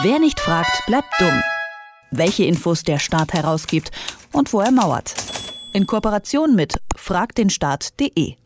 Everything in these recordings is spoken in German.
Wer nicht fragt, bleibt dumm. Welche Infos der Staat herausgibt und wo er mauert. In Kooperation mit fragdenstaat.de.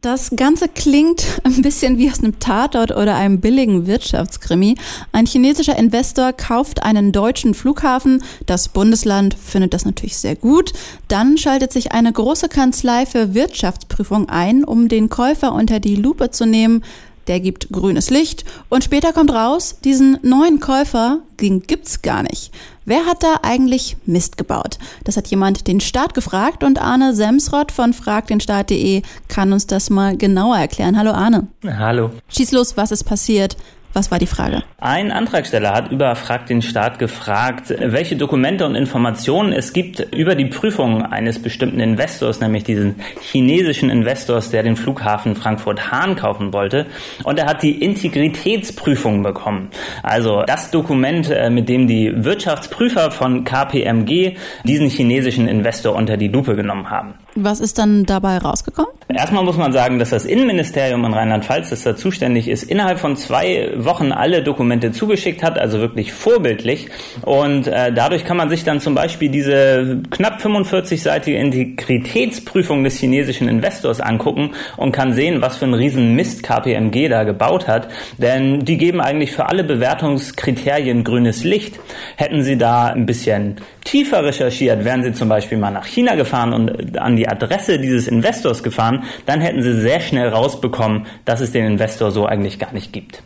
Das Ganze klingt ein bisschen wie aus einem Tatort oder einem billigen Wirtschaftskrimi. Ein chinesischer Investor kauft einen deutschen Flughafen. Das Bundesland findet das natürlich sehr gut. Dann schaltet sich eine große Kanzlei für Wirtschaftsprüfung ein, um den Käufer unter die Lupe zu nehmen der gibt grünes Licht und später kommt raus, diesen neuen Käufer, den gibt's gar nicht. Wer hat da eigentlich Mist gebaut? Das hat jemand den Staat gefragt und Arne Semsrott von fragdenstaat.de kann uns das mal genauer erklären. Hallo Arne. Hallo. Schieß los, was ist passiert? Was war die Frage? Ein Antragsteller hat über Frag den Staat gefragt, welche Dokumente und Informationen es gibt über die Prüfung eines bestimmten Investors, nämlich diesen chinesischen Investors, der den Flughafen Frankfurt-Hahn kaufen wollte. Und er hat die Integritätsprüfung bekommen. Also das Dokument, äh, mit dem die Wirtschaftsprüfer von KPMG diesen chinesischen Investor unter die Lupe genommen haben. Was ist dann dabei rausgekommen? Erstmal muss man sagen, dass das Innenministerium in Rheinland-Pfalz, das da zuständig ist, innerhalb von zwei Wochen alle Dokumente zugeschickt hat, also wirklich vorbildlich. Und äh, dadurch kann man sich dann zum Beispiel diese knapp 45-seitige Integritätsprüfung des chinesischen Investors angucken und kann sehen, was für ein riesen Mist KPMG da gebaut hat. Denn die geben eigentlich für alle Bewertungskriterien grünes Licht. Hätten sie da ein bisschen tiefer recherchiert, wären sie zum Beispiel mal nach China gefahren und an die Adresse dieses Investors gefahren, dann hätten sie sehr schnell rausbekommen, dass es den Investor so eigentlich gar nicht gibt.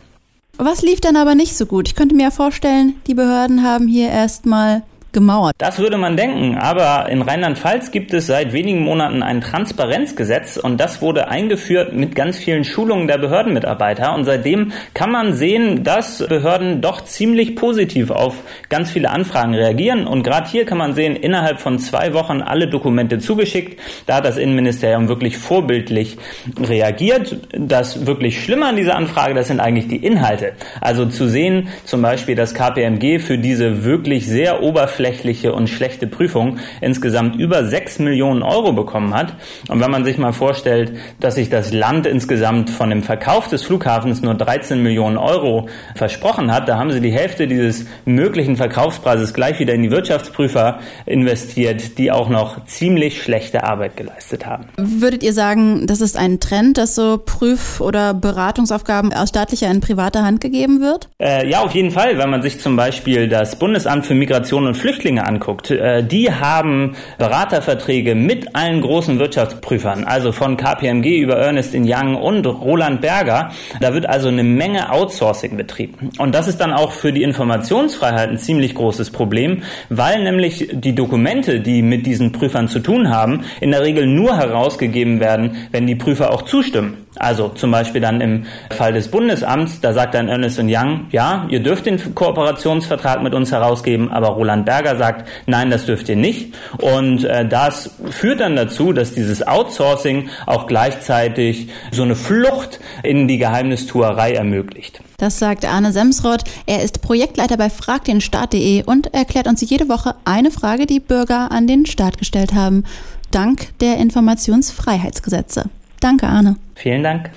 Was lief dann aber nicht so gut? Ich könnte mir vorstellen, die Behörden haben hier erstmal gemauert. Das würde man denken, aber in Rheinland-Pfalz gibt es seit wenigen Monaten ein Transparenzgesetz und das wurde eingeführt mit ganz vielen Schulungen der Behördenmitarbeiter und seitdem kann man sehen, dass Behörden doch ziemlich positiv auf ganz viele Anfragen reagieren und gerade hier kann man sehen, innerhalb von zwei Wochen alle Dokumente zugeschickt. Da hat das Innenministerium wirklich vorbildlich reagiert. Das wirklich Schlimme an dieser Anfrage, das sind eigentlich die Inhalte. Also zu sehen, zum Beispiel, dass KPMG für diese wirklich sehr oberflächliche oberflächliche und schlechte Prüfung insgesamt über 6 Millionen Euro bekommen hat. Und wenn man sich mal vorstellt, dass sich das Land insgesamt von dem Verkauf des Flughafens nur 13 Millionen Euro versprochen hat, da haben sie die Hälfte dieses möglichen Verkaufspreises gleich wieder in die Wirtschaftsprüfer investiert, die auch noch ziemlich schlechte Arbeit geleistet haben. Würdet ihr sagen, das ist ein Trend, dass so Prüf- oder Beratungsaufgaben aus staatlicher in privater Hand gegeben wird? Äh, ja, auf jeden Fall. Wenn man sich zum Beispiel das Bundesamt für Migration und Flüchtlinge Flüchtlinge anguckt, äh, die haben Beraterverträge mit allen großen Wirtschaftsprüfern, also von KPMG über Ernest Young und Roland Berger. Da wird also eine Menge Outsourcing betrieben. Und das ist dann auch für die Informationsfreiheit ein ziemlich großes Problem, weil nämlich die Dokumente, die mit diesen Prüfern zu tun haben, in der Regel nur herausgegeben werden, wenn die Prüfer auch zustimmen. Also zum Beispiel dann im Fall des Bundesamts, da sagt dann Ernest Young, ja, ihr dürft den Kooperationsvertrag mit uns herausgeben, aber Roland Berger sagt, nein, das dürft ihr nicht. Und äh, das führt dann dazu, dass dieses Outsourcing auch gleichzeitig so eine Flucht in die Geheimnistuerei ermöglicht. Das sagt Arne Semsroth. Er ist Projektleiter bei fragdenstaat.de und erklärt uns jede Woche eine Frage, die Bürger an den Staat gestellt haben, dank der Informationsfreiheitsgesetze. Danke, Arne. Vielen Dank.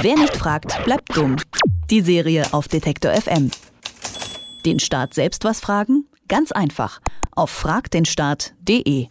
Wer nicht fragt, bleibt dumm. Die Serie auf Detektor FM. Den Staat selbst was fragen? Ganz einfach. Auf fragdenstaat.de.